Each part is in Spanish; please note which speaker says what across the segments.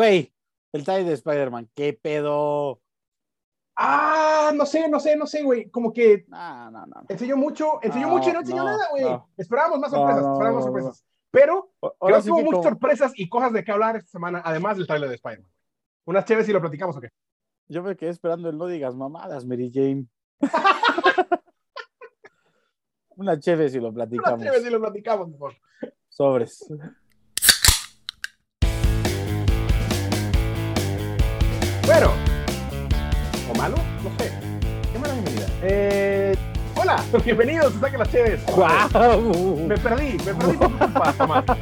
Speaker 1: Güey, el trailer de Spider-Man, ¿qué pedo?
Speaker 2: Ah, no sé, no sé, no sé, güey. Como que
Speaker 1: No, no, no.
Speaker 2: enseñó mucho, enseñó
Speaker 1: No,
Speaker 2: mucho y no enseñó nada, güey. Esperábamos más sorpresas, esperábamos sorpresas. Pero
Speaker 1: O-
Speaker 2: creo que hubo muchas
Speaker 1: como-
Speaker 2: sorpresas y cosas de qué hablar esta semana, además del trailer de Spider-Man. Unas chéves y lo platicamos, ¿o qué?
Speaker 1: yo me quedé esperando el no digas mamadas, Mary Jane. Una chévere si lo
Speaker 2: Unas
Speaker 1: platicamos.
Speaker 2: chéves y lo platicamos, por.
Speaker 1: Sobres.
Speaker 2: Bueno, o malo, no sé. Qué mala bienvenida. Eh, hola, bienvenidos a Saque las Chéves.
Speaker 1: ¡Guau!
Speaker 2: Me perdí, me perdí por tu culpa, Tomás.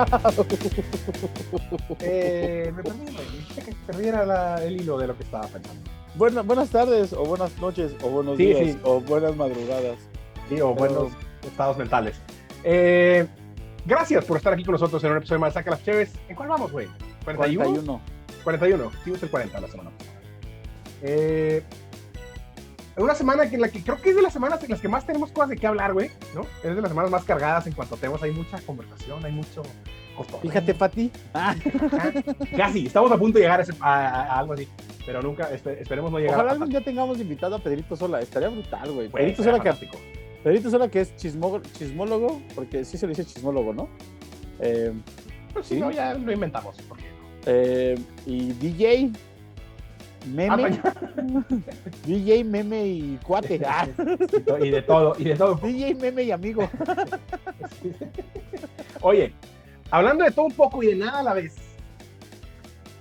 Speaker 2: Eh, me perdí. Dijiste que perdiera la- el hilo de lo que estaba pensando.
Speaker 1: Buena- buenas tardes, o buenas noches, o buenos
Speaker 2: Sí,
Speaker 1: días,
Speaker 2: sí.
Speaker 1: o buenas madrugadas.
Speaker 2: Sí, o
Speaker 1: Pero-
Speaker 2: buenos estados mentales. Eh, gracias por estar aquí con nosotros en un episodio más de Saca las Chéves. ¿En cuál vamos, güey? ¿41?
Speaker 1: 41.
Speaker 2: 41. Sí, es el 40 la semana pasada. Eh, una semana que en la que creo que es de las semanas en las que más tenemos cosas de qué hablar, güey, ¿no? Es de las semanas más cargadas en cuanto a temas. Hay mucha conversación, hay mucho cotorreo.
Speaker 1: Fíjate, Pati. Ah.
Speaker 2: Casi, estamos a punto de llegar a, ese- a- a- a algo así, pero nunca, espe- esperemos no llegar
Speaker 1: ojalá
Speaker 2: a
Speaker 1: algún día tengamos invitado a Pedrito Sola. Estaría brutal, güey. Pedrito Sola, que,
Speaker 2: fantástico.
Speaker 1: Pedrito Sola que es chismó- chismólogo, porque sí se le dice chismólogo, ¿no? Eh,
Speaker 2: Pues si
Speaker 1: sí.
Speaker 2: no, ya lo inventamos. ¿por qué no?
Speaker 1: eh, y DJ, meme,
Speaker 2: Ah,
Speaker 1: DJ, meme y cuate. Ah,
Speaker 2: y de todo, y de todo.
Speaker 1: DJ, meme y amigo.
Speaker 2: Oye, hablando de todo un poco y de nada a la vez.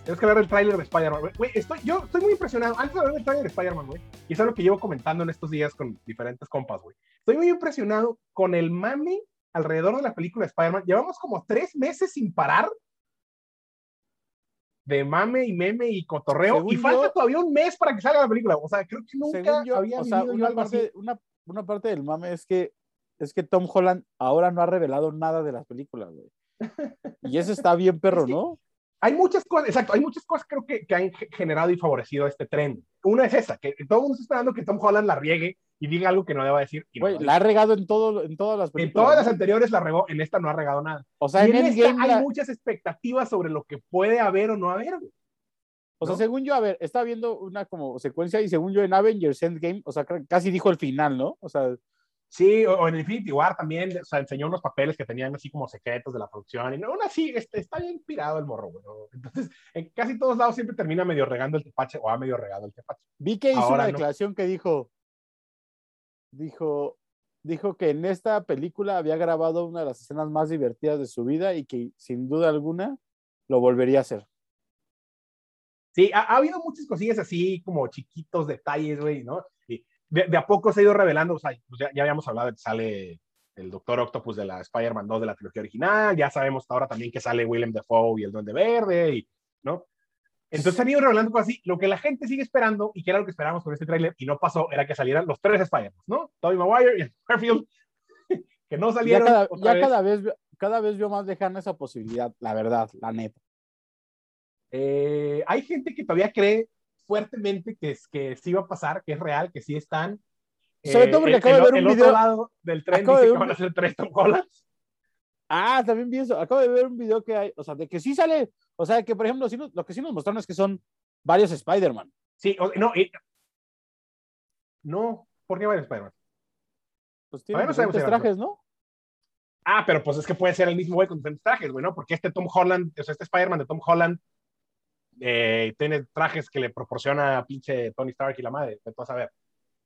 Speaker 2: Tenemos que hablar del tráiler de Spider-Man. estoy, yo estoy muy impresionado. Antes de hablar del tráiler de Spider-Man, güey, y es algo que llevo comentando en estos días con diferentes compas, güey. Estoy muy impresionado con el mame alrededor de la película de Spider-Man. Llevamos como tres meses sin parar de mame y meme y cotorreo.
Speaker 1: Según
Speaker 2: y falta
Speaker 1: yo-
Speaker 2: todavía un mes para que salga la película. O sea, creo que nunca
Speaker 1: yo,
Speaker 2: había
Speaker 1: o sea, una
Speaker 2: algo así.
Speaker 1: parte, una, una parte del mame es que es que Tom Holland ahora no ha revelado nada de las películas, güey. Y eso está bien perro,
Speaker 2: Es que-
Speaker 1: ¿no?
Speaker 2: Hay muchas cosas, exacto, hay muchas cosas creo que, que han ge- generado y favorecido este tren. Una es esa, que todo el mundo está esperando que Tom Holland la riegue y diga algo que no deba decir. y no
Speaker 1: la ha regado en todo, en todas las
Speaker 2: en
Speaker 1: películas.
Speaker 2: todas las anteriores la regó, en esta no ha regado nada.
Speaker 1: O sea,
Speaker 2: y
Speaker 1: en
Speaker 2: en esta hay
Speaker 1: la-
Speaker 2: muchas expectativas sobre lo que puede haber o no haber. güey.
Speaker 1: o sea, según yo, a ver, estaba viendo una como secuencia y según yo en Avengers Endgame, o sea, casi dijo el final, ¿no? O sea,
Speaker 2: Sí, o, o en Infinity War también, o sea, enseñó unos papeles que tenían así como secretos de la producción y no, aún así este, está bien inspirado el morro, güey. Entonces, en casi todos lados siempre termina medio regando el tepache o ha medio regado el tepache.
Speaker 1: vi que hizo
Speaker 2: Ahora
Speaker 1: una
Speaker 2: no.
Speaker 1: declaración que dijo, dijo, dijo que en esta película había grabado una de las escenas más divertidas de su vida y que sin duda alguna lo volvería a hacer.
Speaker 2: Sí, ha, ha habido muchas cosillas así, como chiquitos detalles, güey, ¿no? De, de a poco se ha ido revelando, o sea, pues ya, ya habíamos hablado de que sale el Doctor Octopus de la Spider-Man 2 de la trilogía original, ya sabemos ahora también que sale Willem Dafoe y el Duende Verde, y, ¿no? Entonces han ido revelando cosas así. Lo que la gente sigue esperando, y que era lo que esperábamos con este tráiler, y no pasó, era que salieran los tres Spider-Man, ¿no? Tobey Maguire y Garfield, que no
Speaker 1: Ya
Speaker 2: salieron.
Speaker 1: cada,
Speaker 2: otra
Speaker 1: ya
Speaker 2: vez.
Speaker 1: cada vez, cada vez veo más lejana esa posibilidad, la verdad, la neta.
Speaker 2: Eh, hay gente que todavía cree fuertemente que, es, que sí va a pasar, que es real, que sí están.
Speaker 1: Sobre todo porque
Speaker 2: el-
Speaker 1: acabo de ver un
Speaker 2: el otro
Speaker 1: video-
Speaker 2: lado del tren
Speaker 1: acabo
Speaker 2: dice
Speaker 1: de
Speaker 2: que van a ser tres Tom Hollands.
Speaker 1: Ah, también pienso, acabo de ver un video que hay, o sea, de que sí sale, o sea, que por ejemplo, sí nos- lo que sí nos mostraron es que son varios Spider-Man.
Speaker 2: Sí, o- no, y- no, ¿por qué a Spider-Man?
Speaker 1: Pues tienen diferentes trajes, ¿no?
Speaker 2: Ah, pero pues es que puede ser el mismo güey con diferentes trajes, güey, ¿no? Porque este Tom Holland, o sea, este Spider-Man de Tom Holland eh, tiene trajes que le proporciona a pinche Tony Stark y la madre, de todo saber.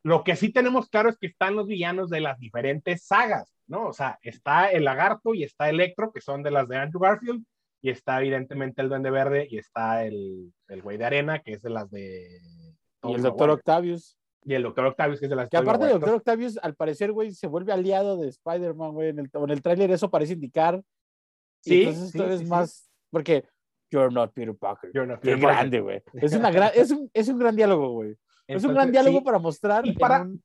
Speaker 2: Lo que sí tenemos claro es que están los villanos de las diferentes sagas, ¿no? O sea, está el lagarto y está Electro, que son de las de Andrew Garfield, y está evidentemente el Duende Verde, y está el, el güey de arena, que es de las de...
Speaker 1: Y el Doctor. Octavius.
Speaker 2: Y el Doctor Octavius, que es de las
Speaker 1: Que aparte el. Doctor Octavius, al parecer, güey, se vuelve aliado de Spider-Man, güey. En el, en el tráiler eso parece indicar.
Speaker 2: Sí,
Speaker 1: entonces
Speaker 2: sí,
Speaker 1: esto
Speaker 2: sí,
Speaker 1: es
Speaker 2: sí.
Speaker 1: más. Porque you're not Peter Parker.
Speaker 2: You're not
Speaker 1: Qué
Speaker 2: Peter Parker.
Speaker 1: grande, güey. Es, una gran, es, un, es un gran diálogo, güey. Es un gran diálogo
Speaker 2: sí,
Speaker 1: para mostrar.
Speaker 2: Y para-
Speaker 1: un-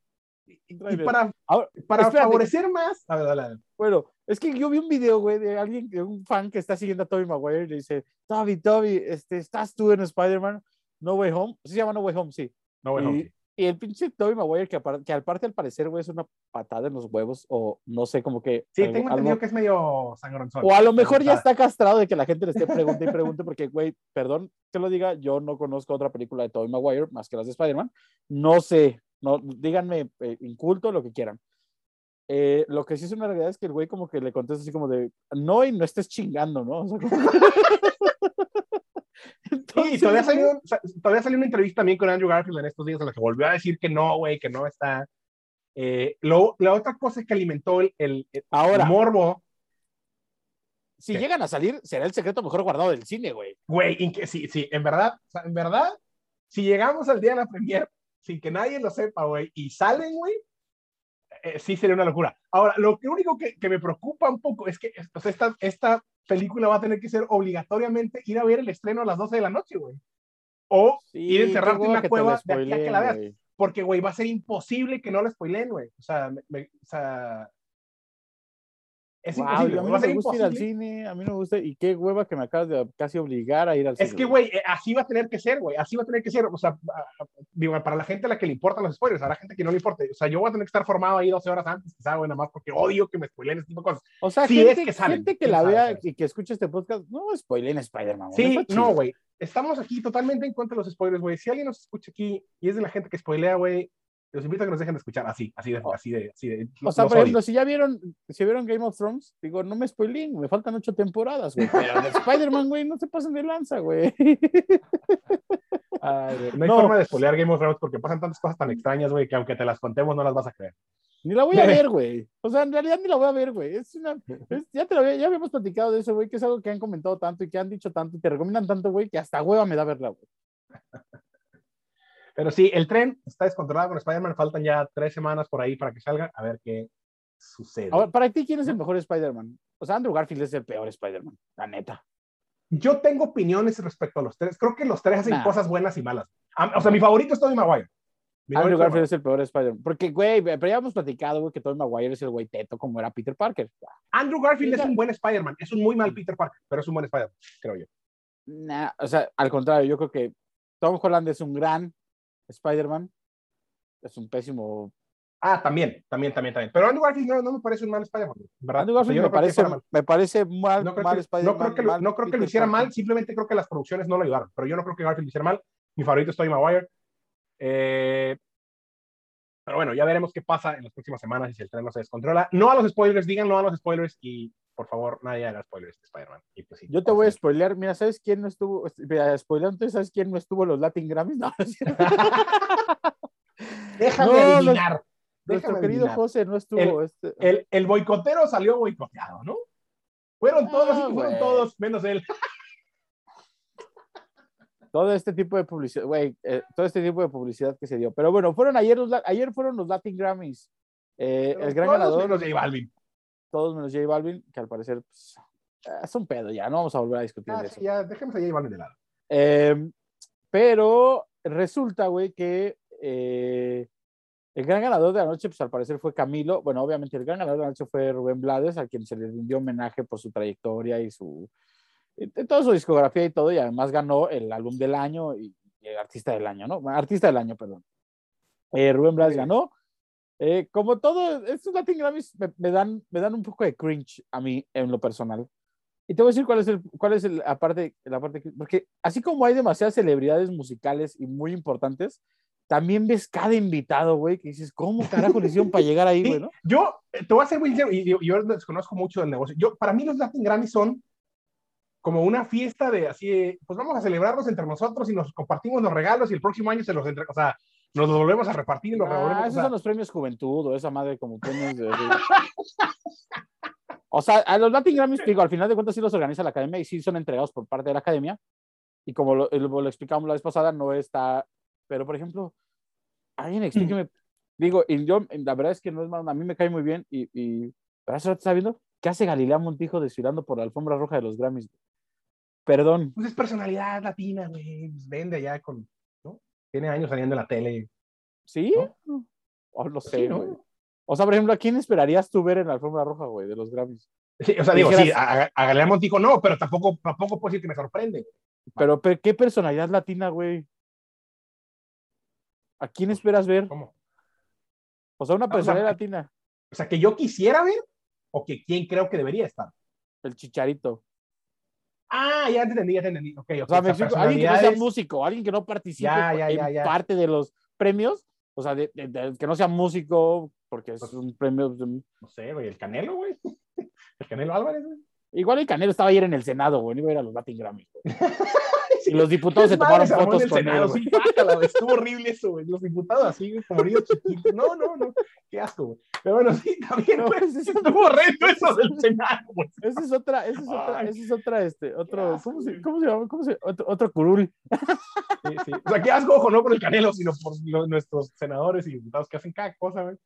Speaker 2: y para,
Speaker 1: Ahora,
Speaker 2: para
Speaker 1: espérate,
Speaker 2: favorecer más... A ver, dale, dale.
Speaker 1: Bueno, es que yo vi un video, güey, de alguien, de un fan que está siguiendo a Tobey Maguire y le dice, Toby, Toby, este, ¿estás tú en Spider-Man? No Way Home. ¿Sí se llama No Way Home? Sí.
Speaker 2: No, bueno,
Speaker 1: y,
Speaker 2: sí.
Speaker 1: Y el pinche Tobey Maguire, que, que al parte al parecer, güey, es una patada en los huevos, o no sé, como que.
Speaker 2: Sí,
Speaker 1: algo-
Speaker 2: tengo
Speaker 1: algo-
Speaker 2: entendido que es medio sangronzón.
Speaker 1: O a lo mejor ya está castrado de que la gente le esté pregunte y pregunte, porque, güey, perdón que lo diga, yo no conozco otra película de Tobey Maguire más que las de Spider-Man. No sé, no, díganme eh, inculto, lo que quieran. Eh, lo que sí es una realidad es que el güey como que le contesta así como de, no, y no estés chingando, ¿no? O sea, como- Entonces,
Speaker 2: y todavía salió, sa- todavía salió una entrevista también con Andrew Garfield en estos días en la que volvió a decir que no, güey, que no está. Eh, lo, la otra cosa es que alimentó el, el, el
Speaker 1: Ahora,
Speaker 2: morbo,
Speaker 1: si
Speaker 2: ¿qué?
Speaker 1: llegan a salir, será el secreto mejor guardado del cine, güey.
Speaker 2: güey, sí, sí, en verdad, o sea, en verdad, si llegamos al día de la premier sin que nadie lo sepa, güey, y salen, güey, eh, sí sería una locura. Ahora, lo único que, que me preocupa un poco es que o sea, esta, esta película va a tener que ser obligatoriamente ir a ver el estreno a las 12 de la noche, güey. O ir a encerrarte en una cueva de aquí a que la veas. porque, güey, va a ser imposible que no la spoileen, güey. O sea, me- me- o sea, es
Speaker 1: Wow,
Speaker 2: imposible,
Speaker 1: a mí no me gusta ir al cine, a mí no me gusta, y qué hueva que me acabas de casi obligar a ir al cine.
Speaker 2: Es que, güey, eh, así va a tener que ser, güey, así va a tener que ser. O sea, digo, para la gente a la que le importan los spoilers, a la gente que no le importe. O sea, yo voy a tener que estar formado ahí 12 horas antes, quizá, güey, nada más porque odio que me spoileen este tipo de cosas.
Speaker 1: O sea,
Speaker 2: Sí,
Speaker 1: gente,
Speaker 2: es que salen,
Speaker 1: gente que la
Speaker 2: sabe,
Speaker 1: vea y que escuche este podcast, no spoilen Spider-Man.
Speaker 2: Sí, no, güey. Estamos aquí totalmente en contra de los spoilers, güey. Si alguien nos escucha aquí y es de la gente que spoilea, güey, los invito a que nos dejen de escuchar así, así de, así de, así de.
Speaker 1: O sea, por
Speaker 2: odio.
Speaker 1: ejemplo, si ya vieron, si vieron Game of Thrones, digo, no me spoilen, me faltan ocho temporadas, güey. Pero de Spider-Man, güey, no se pasen de lanza, güey.
Speaker 2: Ay, no hay
Speaker 1: No.
Speaker 2: forma de spoilear Game of Thrones porque pasan tantas cosas tan extrañas, güey, que aunque te las contemos no las vas a creer.
Speaker 1: Ni la voy a ver, güey. O sea, en realidad ni la voy a ver, güey. Es una, es- ya te lo ya habíamos platicado de eso, güey, que es algo que han comentado tanto y que han dicho tanto y te recomiendan tanto, güey, que hasta hueva me da verla, güey.
Speaker 2: Pero sí, el tren está descontrolado con Spider-Man. Faltan ya tres semanas por ahí para que salga. A ver qué sucede.
Speaker 1: Ahora, para ti, ¿quién es el mejor Spider-Man? O sea, Andrew Garfield es el peor Spider-Man, la neta.
Speaker 2: Yo tengo opiniones respecto a los tres. Creo que los tres hacen
Speaker 1: Nah.
Speaker 2: cosas buenas y malas. O sea, mi favorito es Tobey Maguire. Mi
Speaker 1: Andrew Garfield es el peor Spider-Man. Porque, güey, pero ya hemos platicado, güey, que Tobey Maguire es el güey teto como era Peter Parker.
Speaker 2: Andrew Garfield
Speaker 1: Sí,
Speaker 2: es un buen Spider-Man. Es un muy mal Peter Parker, pero es un buen Spider-Man, creo yo.
Speaker 1: Nah, o sea, al contrario, yo creo que Tom Holland es un gran Spider-Man. Es un pésimo.
Speaker 2: Ah, también, también, también, también. Pero Andrew Garfield no, no me parece un mal Spider-Man. ¿verdad?
Speaker 1: Andrew
Speaker 2: O sea,
Speaker 1: Garfield me
Speaker 2: no
Speaker 1: parece,
Speaker 2: mal.
Speaker 1: me parece mal,
Speaker 2: No creo,
Speaker 1: mal
Speaker 2: que, no creo que lo,
Speaker 1: mal
Speaker 2: no creo que lo
Speaker 1: Peter
Speaker 2: hiciera mal, simplemente creo que las producciones no lo ayudaron. Pero yo no creo que Garfield lo hiciera mal. Mi favorito es Tobey Maguire. Eh, pero bueno, ya veremos qué pasa en las próximas semanas y si el tren no se descontrola. No a los spoilers, digan no a los spoilers y por favor nadie haga spoilers de Spider-Man. Y pues sí,
Speaker 1: Yo te voy a spoilear. Mira, ¿sabes quién no estuvo? Mira, spoileando, ¿sabes quién no estuvo en los Latin Grammys? No.
Speaker 2: Déjame
Speaker 1: No,
Speaker 2: adivinar.
Speaker 1: Nuestro
Speaker 2: Déjame
Speaker 1: querido
Speaker 2: adivinar.
Speaker 1: José no estuvo. este-
Speaker 2: El, el boicotero salió boicoteado, ¿no? Fueron todos,
Speaker 1: Ah,
Speaker 2: fueron todos, menos él.
Speaker 1: todo este tipo de publicidad, güey, eh, todo este tipo de publicidad que se dio. Pero bueno, fueron ayer, los, ayer fueron los Latin Grammys. Eh, el gran
Speaker 2: Todos
Speaker 1: ganador,
Speaker 2: menos J Balvin.
Speaker 1: Todos menos J Balvin, que al parecer pues, eh, es un pedo ya, no vamos a volver a discutir
Speaker 2: Ah,
Speaker 1: de eso.
Speaker 2: ya, dejemos a J Balvin de lado.
Speaker 1: Eh, pero resulta, güey, que eh, el gran ganador de la noche, pues al parecer fue Camilo. Bueno, obviamente el gran ganador de la noche fue Rubén Blades, a quien se le rindió homenaje por su trayectoria y su y toda su discografía y todo, y además ganó el álbum del año y, y el artista del año, ¿no? Artista del año, perdón. Eh, Rubén Blades ganó. Eh, como todo, estos Latin Grammys me, me dan, me dan un poco de cringe a mí en lo personal. Y te voy a decir cuál es el, cuál es el, la parte, que- porque así como hay demasiadas celebridades musicales y muy importantes, también ves cada invitado, güey, que dices, ¿cómo carajo le hicieron para llegar ahí,
Speaker 2: Sí,
Speaker 1: güey, no?
Speaker 2: Yo eh, te voy a ser muy y yo, yo desconozco mucho del negocio. Yo, para mí los Latin Grammy son como una fiesta de así, de, pues vamos a celebrarlos entre nosotros y nos compartimos los regalos y el próximo año se los entre, o sea, nos los volvemos a repartir y los
Speaker 1: Ah,
Speaker 2: revolvemos. o
Speaker 1: esos
Speaker 2: sea,
Speaker 1: son los premios Juventud o esa madre como premios de... O sea, a los Latin Grammys, digo, al final de cuentas sí los organiza la academia y sí son entregados por parte de la academia. Y como lo, lo- lo explicamos la vez pasada, no está... Pero, por ejemplo, alguien explíqueme. Digo, y yo, la verdad es que no es malo, a mí me cae muy bien y... y pero rato estaba viendo qué hace Galilea Montijo desfilando por la alfombra roja de los Grammys. Perdón.
Speaker 2: pues es personalidad latina, güey. pues vende allá con. Tiene años saliendo en la tele.
Speaker 1: ¿Sí?
Speaker 2: ¿No?
Speaker 1: O no sé,
Speaker 2: Sí, ¿no?
Speaker 1: güey. O sea, por ejemplo, ¿a quién esperarías tú ver en la alfombra roja, güey, de los Grammys?
Speaker 2: Sí, o sea, digo,
Speaker 1: Dijeras-
Speaker 2: sí, a, a Galilea Montijo no, pero tampoco, tampoco puedo decir que me sorprende.
Speaker 1: Pero, pe- ¿qué personalidad latina, güey? ¿A quién esperas ver?
Speaker 2: ¿Cómo?
Speaker 1: O sea, una
Speaker 2: Ah, o sea,
Speaker 1: personalidad latina.
Speaker 2: O sea, que yo quisiera ver o que quién creo que debería estar.
Speaker 1: El chicharito.
Speaker 2: Ah, ya te entendí, ya te entendí. Ok, ok.
Speaker 1: O sea, me explico, alguien que no sea músico, alguien que no participe
Speaker 2: Ya, ya,
Speaker 1: en
Speaker 2: ya,
Speaker 1: parte de los premios, o sea, de- de- de- que no sea músico, porque es
Speaker 2: Pues-
Speaker 1: un premio. de-
Speaker 2: No sé, güey, el Canelo, güey. El Canelo Álvarez, güey.
Speaker 1: Igual el Canelo estaba ayer en el Senado, güey, iba a ir a los Latin Grammy. Y los diputados se tomaron fotos
Speaker 2: el
Speaker 1: con
Speaker 2: Senado,
Speaker 1: él. güey.
Speaker 2: Estuvo horrible eso, güey. Los diputados así, güey, como niños chiquitos. No, no, no. Qué asco, güey. Pero bueno, sí, también,
Speaker 1: No, ese es-
Speaker 2: Estuvo horrendo eso del Senado, güey.
Speaker 1: Esa es otra, esa es otra,
Speaker 2: Ay.
Speaker 1: esa es otra, este, otro,
Speaker 2: asco,
Speaker 1: ¿cómo se, cómo se llama? ¿Cómo se, otro, otro curul.
Speaker 2: Sí, sí. O sea, qué asco, ojo, no por el Canelo, sino por nuestros senadores y diputados que hacen cada cosa, güey.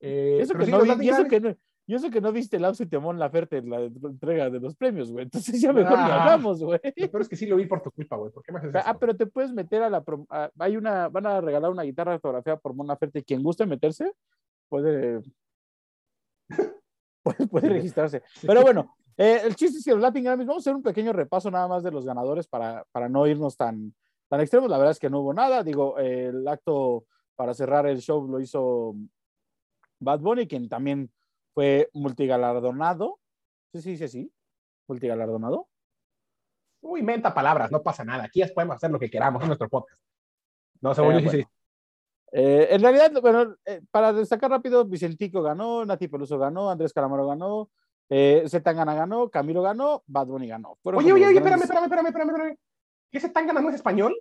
Speaker 2: Eh,
Speaker 1: Eso
Speaker 2: pero
Speaker 1: que
Speaker 2: sí,
Speaker 1: no
Speaker 2: los
Speaker 1: vi-
Speaker 2: Latin
Speaker 1: y eso
Speaker 2: Grammys-
Speaker 1: que no, y eso que no viste el Ausi Temón Laferte en la entrega de los premios, güey. Entonces ya mejor ni
Speaker 2: Ah.
Speaker 1: hablamos, güey.
Speaker 2: Peor es que sí lo vi por tu culpa, güey. ¿Por qué me haces eso?
Speaker 1: Ah, pero te puedes meter a la. a- hay una. Van a regalar una guitarra autografiada por Mon Laferte. Quien guste meterse, puede. puede, puede registrarse. Pero bueno, eh, el chiste es que los Latin Grammys, vamos a hacer un pequeño repaso nada más de los ganadores para, para no irnos tan, tan extremos. La verdad es que no hubo nada. Digo, eh, el acto para cerrar el show lo hizo Bad Bunny, quien también fue multigalardonado. Sí, sí, sí, sí. Multigalardonado.
Speaker 2: Uy, inventa palabras, no pasa nada. Aquí ya podemos hacer lo que queramos en nuestro podcast. No, según
Speaker 1: Eh,
Speaker 2: yo sí,
Speaker 1: bueno.
Speaker 2: sí.
Speaker 1: Eh, en realidad, bueno, eh, para destacar rápido, Vicentico ganó, Nati Peluso ganó, Andrés Calamaro ganó, eh, Zetangana ganó, Camilo ganó, Bad Bunny ganó. Fueron
Speaker 2: Oye, oye, oye, espérame,
Speaker 1: grandes-
Speaker 2: espérame, espérame, espérame, espérame. ¿Qué se tan ganando es español?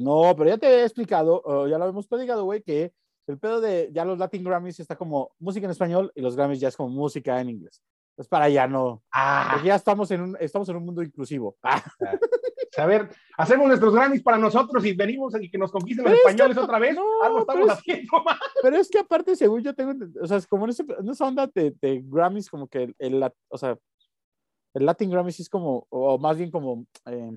Speaker 1: No, pero ya te he explicado, ya lo hemos platicado, güey, que el pedo de ya los Latin Grammys está como música en español y los Grammys ya es como música en inglés. Es para ya no,
Speaker 2: Ah,
Speaker 1: ya estamos en un, estamos en un mundo inclusivo. Ah,
Speaker 2: a ver, hacemos nuestros Grammys para nosotros y venimos y que nos conquisten los
Speaker 1: Pero
Speaker 2: españoles otra vez.
Speaker 1: no,
Speaker 2: Algo
Speaker 1: pero
Speaker 2: estamos
Speaker 1: es-
Speaker 2: haciendo mal.
Speaker 1: pero es que aparte, según yo tengo, o sea, es como en, ese- en esa onda de, de Grammys, como que el, el o sea, el Latin Grammys es como, o más bien como, eh,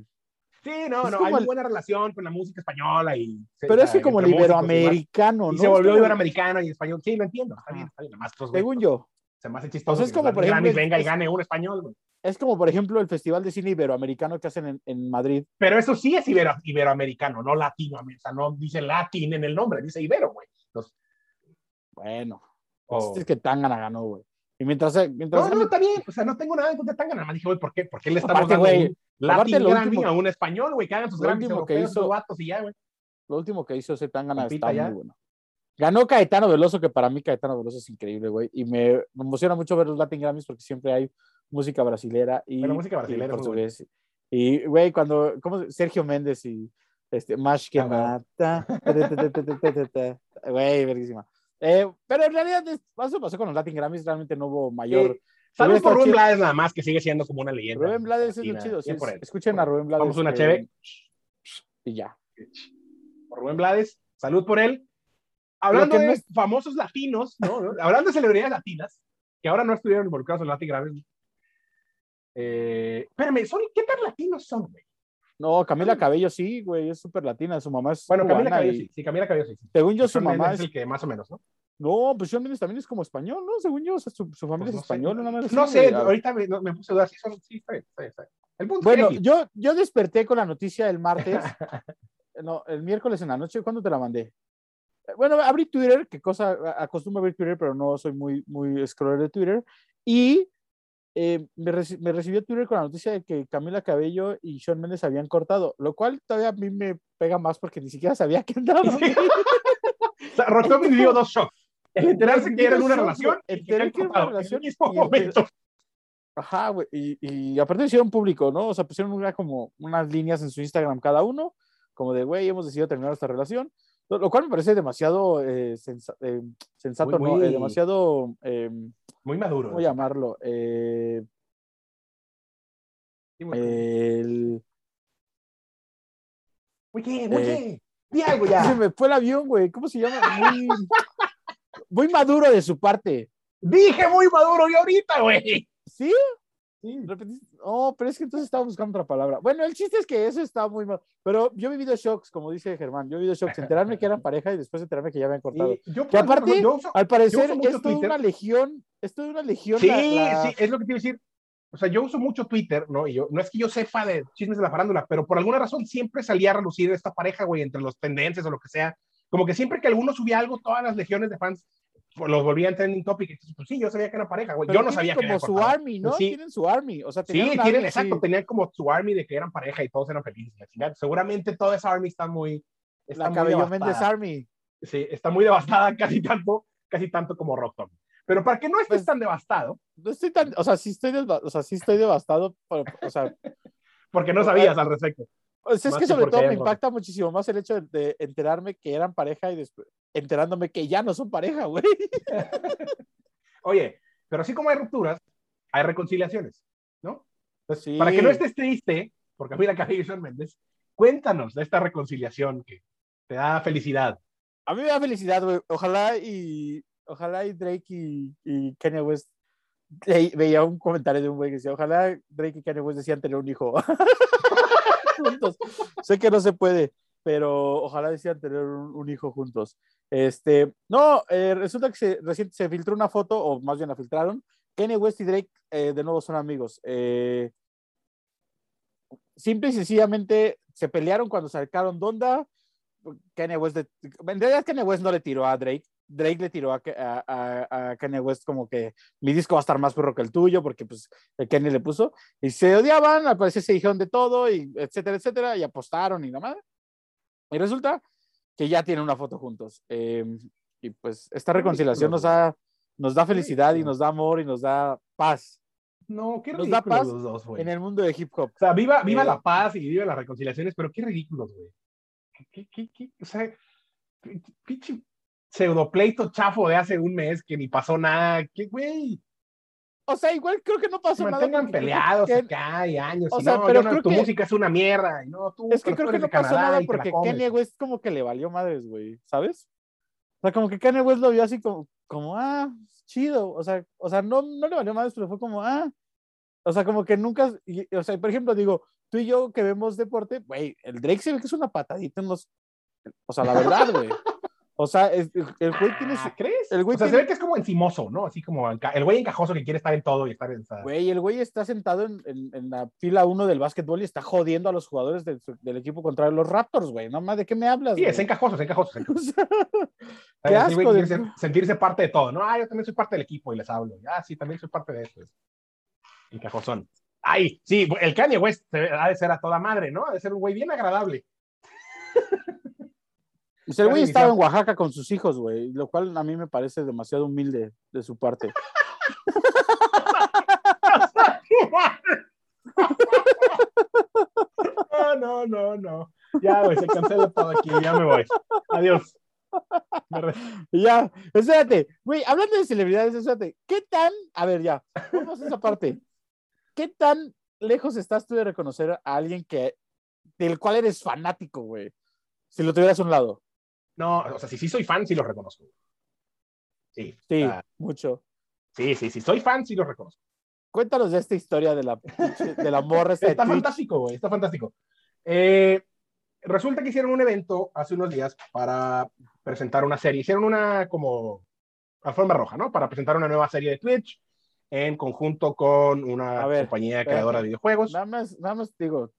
Speaker 2: Sí, no,
Speaker 1: Es
Speaker 2: no, hay
Speaker 1: el-
Speaker 2: buena relación con la música española y...
Speaker 1: pero es que como el
Speaker 2: y
Speaker 1: iberoamericano,
Speaker 2: Y
Speaker 1: ¿no?
Speaker 2: se
Speaker 1: Es
Speaker 2: volvió iberoamericano y español. Sí, lo entiendo. Está bien, está bien. Más, pues,
Speaker 1: Según yo,
Speaker 2: Se me hace chistoso.
Speaker 1: Es
Speaker 2: que
Speaker 1: como, por ejemplo,
Speaker 2: Grammys venga y
Speaker 1: es-
Speaker 2: gane un español, güey.
Speaker 1: es como, por ejemplo, el Festival de Cine Iberoamericano que hacen en, en Madrid.
Speaker 2: Pero eso sí es ibero, iberoamericano, no latinoamericano. O sea, no dice latín en el nombre, dice ibero, güey. Entonces,
Speaker 1: Bueno,
Speaker 2: o-
Speaker 1: es que Tangana ganó, güey. Y mientras, eh, mientras
Speaker 2: No, no, está bien. O sea, no tengo nada en contra de Tangana. Nada más dije, güey, ¿por qué? ¿Por qué le estamos
Speaker 1: Aparte,
Speaker 2: dando un Latin
Speaker 1: lo
Speaker 2: Grammy
Speaker 1: último-
Speaker 2: a un español, güey? Que hagan sus Grammys europeos,
Speaker 1: hizo-
Speaker 2: vatos y ya, güey.
Speaker 1: lo último que hizo ese Tangana está
Speaker 2: ya.
Speaker 1: muy bueno. Ganó Caetano Veloso, que para mí Caetano Veloso es increíble, güey. Y me, me emociona mucho ver los Latin Grammys porque siempre hay música brasilera y,
Speaker 2: Pero música
Speaker 1: y
Speaker 2: brasilera muy
Speaker 1: portugués. Y, güey, cuando, ¿cómo? se- Sergio Méndez y este, Más que
Speaker 2: Ah,
Speaker 1: mata. ta, ta, ta, ta, ta, ta, ta. Güey, verguísima. Eh, pero en realidad, es- eso pasó con los Latin Grammys, realmente no hubo mayor.
Speaker 2: Sí. Saludos
Speaker 1: estado
Speaker 2: por Rubén
Speaker 1: chido.
Speaker 2: Blades nada más, que sigue siendo como una leyenda.
Speaker 1: Rubén Blades es
Speaker 2: latina.
Speaker 1: chido. sí,
Speaker 2: por él.
Speaker 1: escuchen a Rubén Blades.
Speaker 2: Vamos una cheve.
Speaker 1: Y ya.
Speaker 2: Por Rubén Blades, salud por él. Hablando de
Speaker 1: no es-
Speaker 2: famosos latinos, ¿no? ¿no? Hablando de celebridades latinas, que ahora no estuvieron involucrados en Latin Grammys. Eh, espérame, ¿son, ¿qué tan latinos son, güey?
Speaker 1: No, Camila Cabello sí, güey, es súper latina. Su mamá es.
Speaker 2: Bueno, Camila Cabello
Speaker 1: y-
Speaker 2: sí, sí, Camila Cabello sí.
Speaker 1: Según yo, su mamá es.
Speaker 2: es el que más o menos, ¿no?
Speaker 1: No, pues Shawn Mendes también es como español, ¿no? Según yo, o sea, su, su familia
Speaker 2: Pues
Speaker 1: es
Speaker 2: no sé.
Speaker 1: española, nada más.
Speaker 2: No sé, ahorita me, no, me puse a dudar. Sí, son, sí, está bien, está bien, está bien. El punto es
Speaker 1: Bueno, yo, yo desperté con la noticia el martes, no, el miércoles en la noche, ¿cuándo te la mandé? Bueno, abrí Twitter, que cosa, acostumbro a ver Twitter, pero no soy muy, muy scroller de Twitter, y eh, me, reci- me recibió Twitter con la noticia de que Camila Cabello y Shawn Mendes habían cortado, lo cual todavía a mí me pega más porque ni siquiera sabía que andaban.
Speaker 2: Sí. o sea, Rotomi vivió dos shocks. El enterarse que era en una relación,
Speaker 1: Enterar que era una
Speaker 2: cortado en el
Speaker 1: relación
Speaker 2: mismo momento.
Speaker 1: Ajá, güey. Y, y aparte lo hicieron público, ¿no? O sea, pusieron una, como unas líneas en su Instagram cada uno, como de, güey, hemos decidido terminar esta relación. Lo, lo cual me parece demasiado eh, sensa- eh, sensato, ¿no? Eh, demasiado, eh,
Speaker 2: Muy maduro.
Speaker 1: ¿cómo llamarlo? Eh,
Speaker 2: Sí, muy-
Speaker 1: el-
Speaker 2: Muy bien, muy
Speaker 1: eh,
Speaker 2: bien. Di algo
Speaker 1: Se
Speaker 2: ya.
Speaker 1: me fue el avión, güey. ¿Cómo se llama? Muy, muy maduro de su parte.
Speaker 2: Dije muy maduro y ahorita, güey.
Speaker 1: ¿Sí? Repetiste- No, pero es que entonces estaba buscando otra palabra. Bueno, el chiste es que eso está muy mal. Pero yo he vivido shocks, como dice Germán. Yo he vivido shocks. Enterarme que eran pareja y después enterarme que ya habían cortado.
Speaker 2: Y yo,
Speaker 1: Que aparte,
Speaker 2: yo
Speaker 1: Al parecer, es toda una legión. Es toda una legión.
Speaker 2: Sí,
Speaker 1: la- la-
Speaker 2: sí, es lo que te iba a decir. o sea, yo uso mucho Twitter, ¿no? Y yo, no es que yo sepa de chismes de la farándula, pero por alguna razón siempre salía a relucir esta pareja, güey, entre los tendencias o lo que sea. Como que siempre que alguno subía algo, todas las legiones de fans pues, los volvían trending topic. Entonces, pues sí, yo sabía que era pareja, güey. Yo no sabía
Speaker 1: como
Speaker 2: que
Speaker 1: su army, ¿no?
Speaker 2: Sí.
Speaker 1: Tienen su army. O sea,
Speaker 2: Sí,
Speaker 1: tenían un
Speaker 2: tienen,
Speaker 1: army,
Speaker 2: exacto,
Speaker 1: sí.
Speaker 2: tenían como su army de que eran pareja y todos eran felices. Seguramente toda esa army está muy. Está
Speaker 1: La Cabello
Speaker 2: devastada.
Speaker 1: Méndez Army.
Speaker 2: Sí, está muy devastada, casi tanto, casi tanto como Rock Tom. Pero para que no estés
Speaker 1: Pues-
Speaker 2: tan devastado,
Speaker 1: No estoy tan, o sea, sí estoy, o sea, sí estoy devastado, pero, o sea,
Speaker 2: porque no sabías al respecto.
Speaker 1: Pues es que
Speaker 2: que
Speaker 1: sobre todo me impacta muchísimo más el hecho de, enterarme que eran pareja y después enterándome que ya no son pareja, güey.
Speaker 2: Oye, pero así como hay rupturas, hay reconciliaciones, ¿no? Entonces,
Speaker 1: Sí.
Speaker 2: para que no estés triste, porque mira y Shawn Mendes, cuéntanos de esta reconciliación que te da felicidad.
Speaker 1: A mí me da felicidad, güey. Ojalá y ojalá y Drake y, y Kanye West veía un comentario de un güey que decía, ojalá Drake y Kanye West decían tener un hijo juntos. Sé que no se puede, pero ojalá decían tener un, hijo juntos. Este, no, eh, resulta que se, recién se filtró una foto, o más bien la filtraron. Kanye West y Drake eh, de nuevo son amigos. Eh, simple y sencillamente se pelearon cuando sacaron Donda. Kanye West, de- en realidad Kanye West no le tiró a Drake. Drake le tiró a, a, a- Kanye West como que mi disco va a estar más perro que el tuyo, porque pues el Kanye le puso. Y se odiaban, al parecer se dijeron de todo, y etcétera, etcétera, y apostaron y nada más. Y resulta que ya tienen una foto juntos. Eh, y pues esta reconciliación nos da, nos da felicidad y nos da amor y nos da paz
Speaker 2: No, qué
Speaker 1: Nos da paz
Speaker 2: los dos, güey.
Speaker 1: en el mundo de hip hop.
Speaker 2: O sea, viva, viva
Speaker 1: Eh,
Speaker 2: la paz y viva las reconciliaciones, pero qué ridículos, güey. ¿Qué, qué, qué? O sea, pi- pinche pseudopleito chafo de hace un mes que ni pasó nada. ¿Qué, güey?
Speaker 1: O sea, igual creo que no pasó nada.
Speaker 2: mantengan
Speaker 1: que
Speaker 2: peleados acá y años.
Speaker 1: o sea,
Speaker 2: no,
Speaker 1: pero
Speaker 2: no,
Speaker 1: creo
Speaker 2: tu
Speaker 1: que-
Speaker 2: música es una mierda. Y no, tú,
Speaker 1: Es que creo que no pasó
Speaker 2: Canadá
Speaker 1: nada porque. Kanye West como que le valió madres, güey, ¿sabes? O sea, como que Kanye West lo vio así como, como ah, chido. O sea, o sea no, no le valió madres, pero fue como, ah. O sea, como que nunca, y- o sea, por ejemplo, digo, tú y yo que vemos deporte, güey, el Drake se ve que es una patadita en los, o sea, la verdad, güey. O sea, es- el güey tiene
Speaker 2: Ah, ¿Crees?
Speaker 1: el güey
Speaker 2: o sea, se ve que es como encimoso, ¿no? Así como el güey encajoso que quiere estar en todo y estar en.
Speaker 1: Güey, el güey está sentado en, en- en la fila 1 del básquetbol y está jodiendo a los jugadores del, del equipo contrario, los Raptors, güey. No más, ¿de qué me hablas?
Speaker 2: Sí, es
Speaker 1: güey?
Speaker 2: encajoso, es encajoso. es
Speaker 1: qué
Speaker 2: güey,
Speaker 1: asco de-
Speaker 2: quiere ser- sentirse parte de todo, ¿no? Ah, yo también soy parte del equipo y les hablo. Ah, sí, también soy parte de esto. Encajosón. Ay, sí, el Kanye West ha de ser a toda madre, ¿no? Ha de ser un güey bien agradable.
Speaker 1: Pues el güey estaba en Oaxaca con sus hijos, güey, lo cual a mí me parece demasiado humilde de su parte.
Speaker 2: No, no, no, no. Ya, güey, se cancela todo aquí, ya me voy. Adiós. Me
Speaker 1: ya, espérate, güey, hablando de celebridades, espérate, ¿qué tan, a ver, ya, vamos a esa parte, ¿qué tan lejos estás tú de reconocer a alguien que, del cual eres fanático, güey? Si lo tuvieras a un lado.
Speaker 2: No, o sea, si sí soy fan, sí lo reconozco. Sí,
Speaker 1: Sí, mucho.
Speaker 2: sí, sí, sí, soy fan, sí lo reconozco.
Speaker 1: Cuéntanos de esta historia de la, de la morra
Speaker 2: Está fantástico, güey, está fantástico. Eh, resulta que hicieron un evento hace unos días para presentar una serie. Hicieron una como alfombra roja, ¿no? Para presentar una nueva serie de Twitch en conjunto con una
Speaker 1: ver,
Speaker 2: compañía
Speaker 1: espérate.
Speaker 2: creadora de videojuegos.
Speaker 1: Nada más, nada más digo,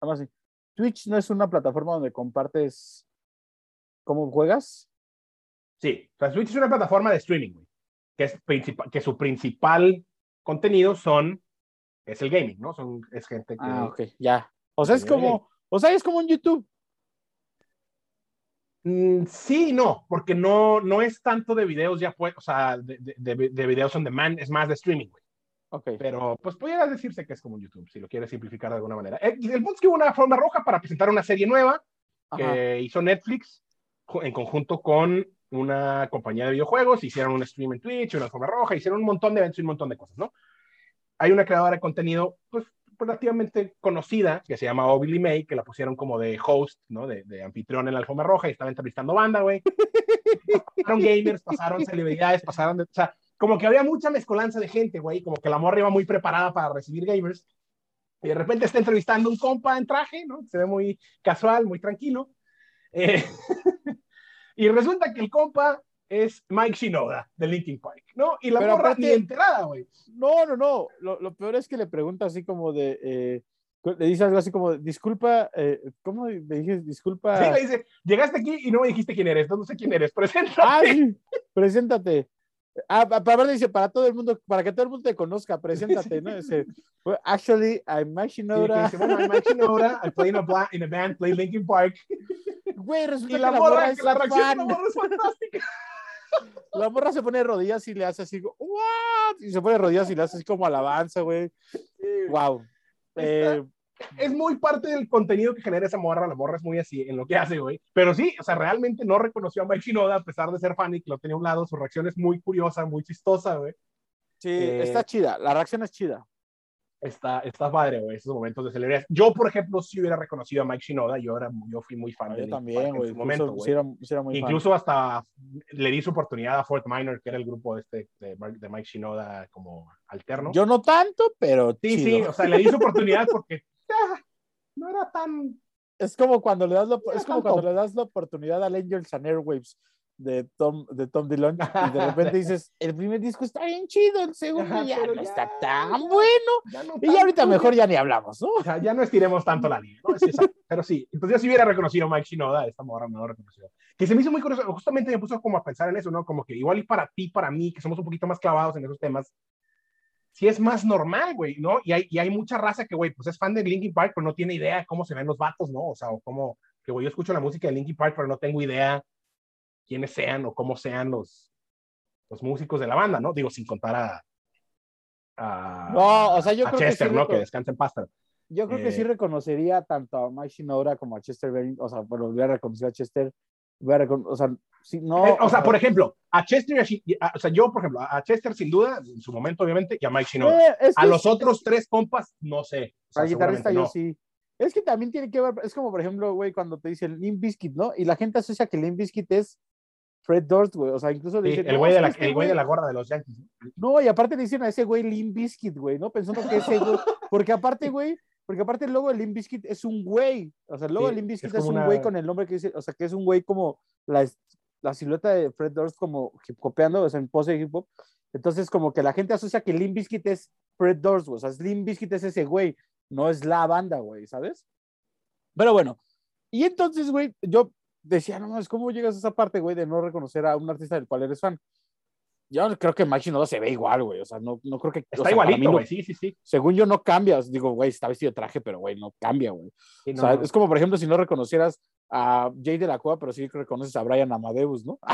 Speaker 1: nada más, Twitch no es una plataforma donde compartes cómo juegas.
Speaker 2: Sí, o sea, Twitch es una plataforma de streaming, que, es que su principal contenido son, es el gaming, ¿no? Son, es gente que...
Speaker 1: Ah, ok, ya. O sea, es como, o sea, es como un YouTube.
Speaker 2: Mm, sí y no, porque no, no es tanto de videos ya, pues, o sea, de, de, de- de videos on demand, es más de streaming, güey.
Speaker 1: Ok.
Speaker 2: Pero, pues, pudiera decirse que es como un YouTube, si lo quieres simplificar de alguna manera. El, el punto es que hubo una forma roja para presentar una serie nueva
Speaker 1: Ajá.
Speaker 2: que hizo Netflix en conjunto con una compañía de videojuegos, hicieron un stream en Twitch, una forma roja, hicieron un montón de eventos y un montón de cosas, ¿no? Hay una creadora de contenido, pues, relativamente conocida, que se llama Obilly May, que la pusieron como de host, ¿no? De, de anfitrión en la alfombra roja y estaba entrevistando banda, güey. pasaron gamers, pasaron celebridades, pasaron de, o sea, como que había mucha mezcolanza de gente, güey, como que la morra iba muy preparada para recibir gamers. Y de repente está entrevistando un compa en traje, ¿no? Se ve muy casual, muy tranquilo. Eh, y resulta que el compa es Mike Shinoda de Linkin Park, ¿no? Y la
Speaker 1: Pero
Speaker 2: morra
Speaker 1: aparte-
Speaker 2: ni enterada, güey.
Speaker 1: No, no, no. Lo, lo peor es que le pregunta así como de. eh, le dice algo así como, disculpa, eh, ¿cómo le dije? Disculpa.
Speaker 2: Sí, le dice, llegaste aquí y no me dijiste quién eres, no, no sé quién eres, preséntate.
Speaker 1: Ah, sí, preséntate. Ah, pa- para ver, dice, para todo el mundo, para que todo el mundo te conozca, preséntate, ¿no? Dice, well, actually, I'm Mike
Speaker 2: Sí,
Speaker 1: Shinoda.
Speaker 2: bueno, I'm Mike Shinoda, I play in a, bla- in a band, play Linkin Park.
Speaker 1: Güey, resulta
Speaker 2: Y
Speaker 1: que
Speaker 2: la
Speaker 1: la
Speaker 2: morra,
Speaker 1: morra es
Speaker 2: la reacción de la morra es fantástica.
Speaker 1: La morra se pone de rodillas y le hace así, ¿what? Y se pone de rodillas y le hace así como alabanza, güey. Wow. Eh,
Speaker 2: Es muy parte del contenido que genera esa morra, la morra es muy así en lo que hace, güey. Pero sí, o sea, realmente no reconoció a Mike Shinoda a pesar de ser fan y que lo tenía a un lado, su reacción es muy curiosa, muy chistosa, güey.
Speaker 1: sí,
Speaker 2: Eh,
Speaker 1: está chida, la reacción es chida.
Speaker 2: Está, está padre, güey, esos momentos de celebridad. Yo, por ejemplo, sí hubiera reconocido a Mike Shinoda, yo, era, yo fui muy fan
Speaker 1: Ah,
Speaker 2: de
Speaker 1: yo
Speaker 2: Linkin
Speaker 1: también, güey.
Speaker 2: su momento,
Speaker 1: sí era, sí era muy fan.
Speaker 2: Incluso hasta le di su oportunidad a Fort Minor, que era el grupo este de, de Mike Shinoda como alterno.
Speaker 1: Yo no tanto, pero
Speaker 2: sí,
Speaker 1: chido.
Speaker 2: sí, o sea, le di su oportunidad porque ah, no era tan...
Speaker 1: Es como cuando le das la, es como cuando le das la oportunidad al Angels and Airwaves de Tom, de Tom DeLonge y de repente dices, el primer disco está bien chido, el segundo
Speaker 2: Ajá,
Speaker 1: ya no
Speaker 2: ya,
Speaker 1: está tan
Speaker 2: ya.
Speaker 1: bueno.
Speaker 2: Ya no
Speaker 1: Y ya ahorita mejor ya ni hablamos, ¿no?
Speaker 2: Sea, ya no estiremos tanto la línea, ¿no? Exacto. pero sí, entonces yo sí hubiera reconocido Mike Shinoda, esta morra no reconoció. Que se me hizo muy curioso, justamente me puso como a pensar en eso, ¿no? Como que igual y para ti, para mí, que somos un poquito más clavados en esos temas, sí es más normal, güey, ¿no? Y hay, y hay mucha raza que, güey, pues es fan de Linkin Park, pero no tiene idea de cómo se ven los vatos, ¿no? O sea, o cómo, que, güey, yo escucho la música de Linkin Park, pero no tengo idea quiénes sean o cómo sean los, los músicos de la banda, ¿no? Digo, sin contar a... a
Speaker 1: No, o sea, yo
Speaker 2: a
Speaker 1: creo que
Speaker 2: Chester,
Speaker 1: sí
Speaker 2: ¿no? Que descansa en pasta.
Speaker 1: Yo creo que sí
Speaker 2: Eh,
Speaker 1: reconocería tanto a Mike Shinoda como a Chester Bennington, o sea, bueno, hubiera reconocido a Chester, o sea, si no...
Speaker 2: Eh, o sea, por ejemplo, a Chester, a a- o sea, yo, por ejemplo, a Chester sin duda, en su momento, obviamente, y a Mike Shinoda.
Speaker 1: Eh, es
Speaker 2: A
Speaker 1: que
Speaker 2: los otros tres compas, no sé. O sea,
Speaker 1: Al guitarrista yo
Speaker 2: seguramente
Speaker 1: sí. Es que también tiene que ver, es como por ejemplo, güey, cuando te dicen Limp Bizkit, ¿no? Y la gente asocia que Limp Bizkit es Fred Durst, güey. O sea, incluso
Speaker 2: no. Sí,
Speaker 1: dicen,
Speaker 2: el
Speaker 1: "No,
Speaker 2: güey
Speaker 1: es
Speaker 2: de, la,
Speaker 1: este
Speaker 2: el güey de la gorra de los Yankees. ¿no?
Speaker 1: No, y aparte le dicen a ese güey Limp Bizkit, güey, ¿no? Pensando que ese güey, porque aparte, güey, porque aparte el logo de Limp Bizkit es un güey. O sea, el logo
Speaker 2: Sí,
Speaker 1: de Limp Bizkit
Speaker 2: es
Speaker 1: es, un
Speaker 2: una-
Speaker 1: güey con el nombre que dice, o sea, que es un güey como la, es- la silueta de Fred Durst como hip hopeando, o sea, en pose de hip hop. Entonces, como que la gente asocia que Limp Bizkit es Fred Durst. O sea, Limp Bizkit es ese güey, no es la banda, güey, ¿sabes? Pero bueno, y entonces, güey, yo decía, no mames, ¿cómo llegas a esa parte, güey, de no reconocer a un artista del cual eres fan? Yo creo que Mike Shinoda se ve igual, güey. O sea, no, no creo que. o
Speaker 2: Está
Speaker 1: sea, para mí
Speaker 2: igualito, güey. Sí, sí, sí.
Speaker 1: según yo, no cambia. Digo, güey, está vestido de traje, pero, güey, no cambia, güey.
Speaker 2: Sí,
Speaker 1: O sea,
Speaker 2: no.
Speaker 1: es como, por ejemplo, si no reconocieras a Jay de la Cueva, pero sí reconoces a Brian Amadeus, ¿no?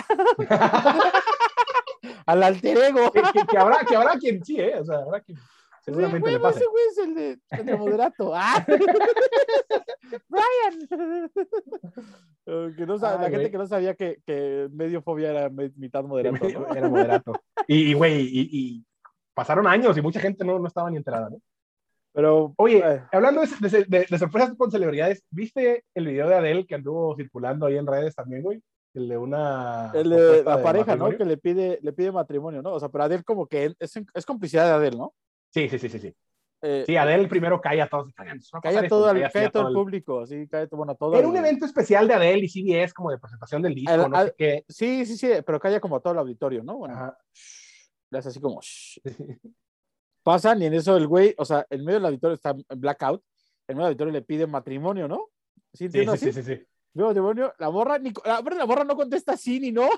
Speaker 1: Al alter ego.
Speaker 2: que, que- que habrá, que habrá quien sí, ¿eh? O sea, habrá quien seguramente
Speaker 1: Güey,
Speaker 2: le pase.
Speaker 1: Ese güey es el de, el de moderato. ¡Ah! Brian. Eh, que no sabe-
Speaker 2: Ay,
Speaker 1: la gente
Speaker 2: güey.
Speaker 1: que no sabía que, que medio fobia era mitad moderato. ¿no?
Speaker 2: Era moderato. Y, güey, y, y pasaron años y mucha gente no, no estaba ni enterada, ¿no?
Speaker 1: Pero,
Speaker 2: Oye,
Speaker 1: eh,
Speaker 2: hablando de, de- de- de sorpresas con celebridades, ¿viste el video de Adele que anduvo circulando ahí en redes también, güey? El de una.
Speaker 1: el de la pareja, ¿no? Que le pide, le pide matrimonio, ¿no? O sea, pero Adel como que es, es complicidad de Adel, ¿no?
Speaker 2: Sí, sí, sí, sí. Sí,
Speaker 1: Eh,
Speaker 2: sí Adele primero cae a todos. "Oigan, eso no va a pasar
Speaker 1: Calla
Speaker 2: esto",
Speaker 1: todo, el,
Speaker 2: cae a
Speaker 1: todo el público, calla todo, bueno, todo
Speaker 2: Era
Speaker 1: el-
Speaker 2: un evento especial de Adele y CBS como de presentación del disco,
Speaker 1: El-
Speaker 2: no sé qué.
Speaker 1: Sí, sí, sí, pero calla como todo el auditorio, ¿no? Bueno,
Speaker 2: Ajá.
Speaker 1: le hace así como... "Shh". Pasan y en eso el güey, o sea, en medio del auditorio está en blackout, en medio del auditorio le pide matrimonio, ¿no? ¿Sí
Speaker 2: Sí, sí,
Speaker 1: así?
Speaker 2: sí, sí, sí.
Speaker 1: Matrimonio, la morra, ni, la, la morra no contesta sí ni no.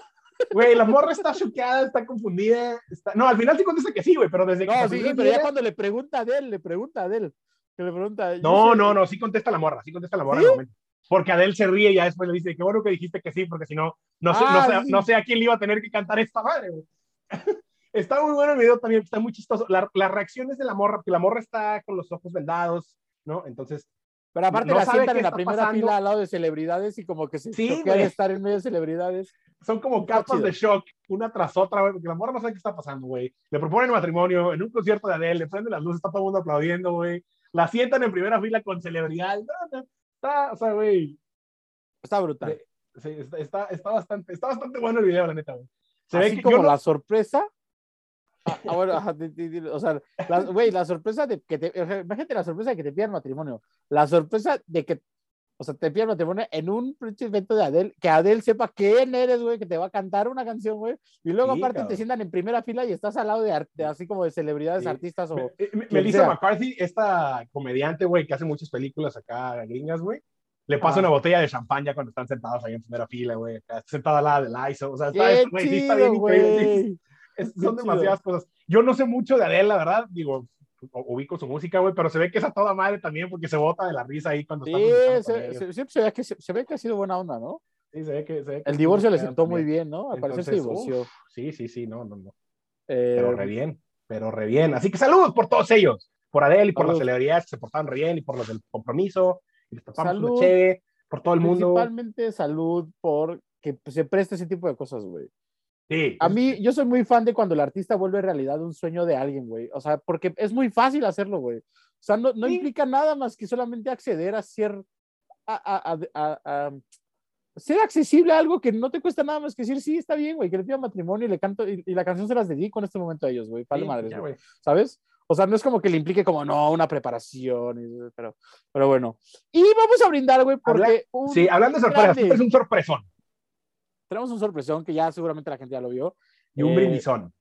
Speaker 2: Güey, la morra está choqueada, está confundida. Está... No, al final sí contesta que sí, güey, pero desde que.
Speaker 1: No, sí, pero ya cuando le pregunta a él, le pregunta a él, que le pregunta... yo
Speaker 2: No,
Speaker 1: sé-
Speaker 2: no, no, sí contesta la morra, sí contesta la morra
Speaker 1: ¿Sí?
Speaker 2: en el momento. Porque Adele se ríe y ya después le dice, qué bueno que dijiste que sí, porque si no, no sé,
Speaker 1: Ah,
Speaker 2: no, sé, no sé a quién le iba a tener que cantar esta madre, güey. está muy bueno el video también, está muy chistoso. La- las reacciones de la morra, porque la morra está con los ojos vendados, ¿no? Entonces,
Speaker 1: Pero aparte
Speaker 2: no
Speaker 1: la sientan en la primera
Speaker 2: pasando.
Speaker 1: fila al lado de celebridades y como que se
Speaker 2: Sí,
Speaker 1: de estar en medio de celebridades.
Speaker 2: son como capas de shock, una tras otra, güey, porque la morra no sabe qué está pasando, güey. Le proponen matrimonio en un concierto de Adele, le prenden las luces, está todo el mundo aplaudiendo, güey. La sientan en primera fila con celebridades. No, no, está, o sea, güey,
Speaker 1: Está brutal.
Speaker 2: Sí, está, está, está bastante, está bastante bueno el video, la neta, güey. Se
Speaker 1: Así
Speaker 2: ve que
Speaker 1: como
Speaker 2: yo
Speaker 1: la sorpresa. Ah, ah, bueno, ajá, o sea, la- güey, la sorpresa de que te, imagínate la sorpresa de que te pidan matrimonio, la sorpresa de que, O sea, te pide matrimonio en un evento de Adele, que Adele sepa quién eres, güey, que te va a cantar una canción, güey. Y luego
Speaker 2: Sí,
Speaker 1: aparte te
Speaker 2: cabrón.
Speaker 1: sientan en primera fila y estás al lado de, de así como de celebridades
Speaker 2: Sí.
Speaker 1: artistas o...
Speaker 2: Me- eh, me- Melissa. McCarthy, esta comediante, güey, que hace muchas películas acá gringas, güey, le pasa
Speaker 1: Ajá.
Speaker 2: una botella de champán ya cuando están sentados ahí en primera fila, güey, sentada al lado de Liza, o sea, está,
Speaker 1: ¡Qué
Speaker 2: güey, sí, está bien increíble! Es- son demasiadas cosas. Yo no sé mucho de Adele, la verdad, digo, ubico su música, güey, pero se ve que es a toda madre también porque se bota de la risa ahí cuando
Speaker 1: Sí,
Speaker 2: está
Speaker 1: se, se- se ve, que, se, ve que ha sido buena onda, ¿no?
Speaker 2: Sí, se ve que, se ve que
Speaker 1: El divorcio le sentó muy bien, ¿no? Al parecer se divorció.
Speaker 2: uf, sí, sí, sí, no, no, no.
Speaker 1: Eh,
Speaker 2: Pero re bien, pero re bien. Así que saludos por todos ellos, por Adele y por
Speaker 1: Salud.
Speaker 2: las celebridades que se portaron re bien y por los del compromiso. Y les
Speaker 1: Salud.
Speaker 2: por todo el mundo.
Speaker 1: Principalmente salud por que se preste ese tipo de cosas, güey.
Speaker 2: Sí,
Speaker 1: A mí, yo soy muy fan de cuando el artista vuelve realidad un sueño de alguien, güey. O sea, porque es muy fácil hacerlo, güey. O sea, no, no
Speaker 2: Sí.
Speaker 1: implica nada más que solamente acceder a ser, a, a- a- a- ser accesible a algo que no te cuesta nada más que decir, sí, está bien, güey, que le pido matrimonio y le canto, y, y la canción se las dedico en este momento a ellos, güey. Vale
Speaker 2: sí,
Speaker 1: madres, güey. ¿sabes? O sea, no es como que le implique como, no, una preparación, pero, pero bueno. Y vamos a brindar, güey, porque
Speaker 2: Habla-
Speaker 1: un-
Speaker 2: Sí, hablando de sorpresas, es un sorpresón
Speaker 1: tenemos un sorpresón que ya seguramente la gente ya lo vio.
Speaker 2: y un
Speaker 1: Eh,
Speaker 2: brindizón.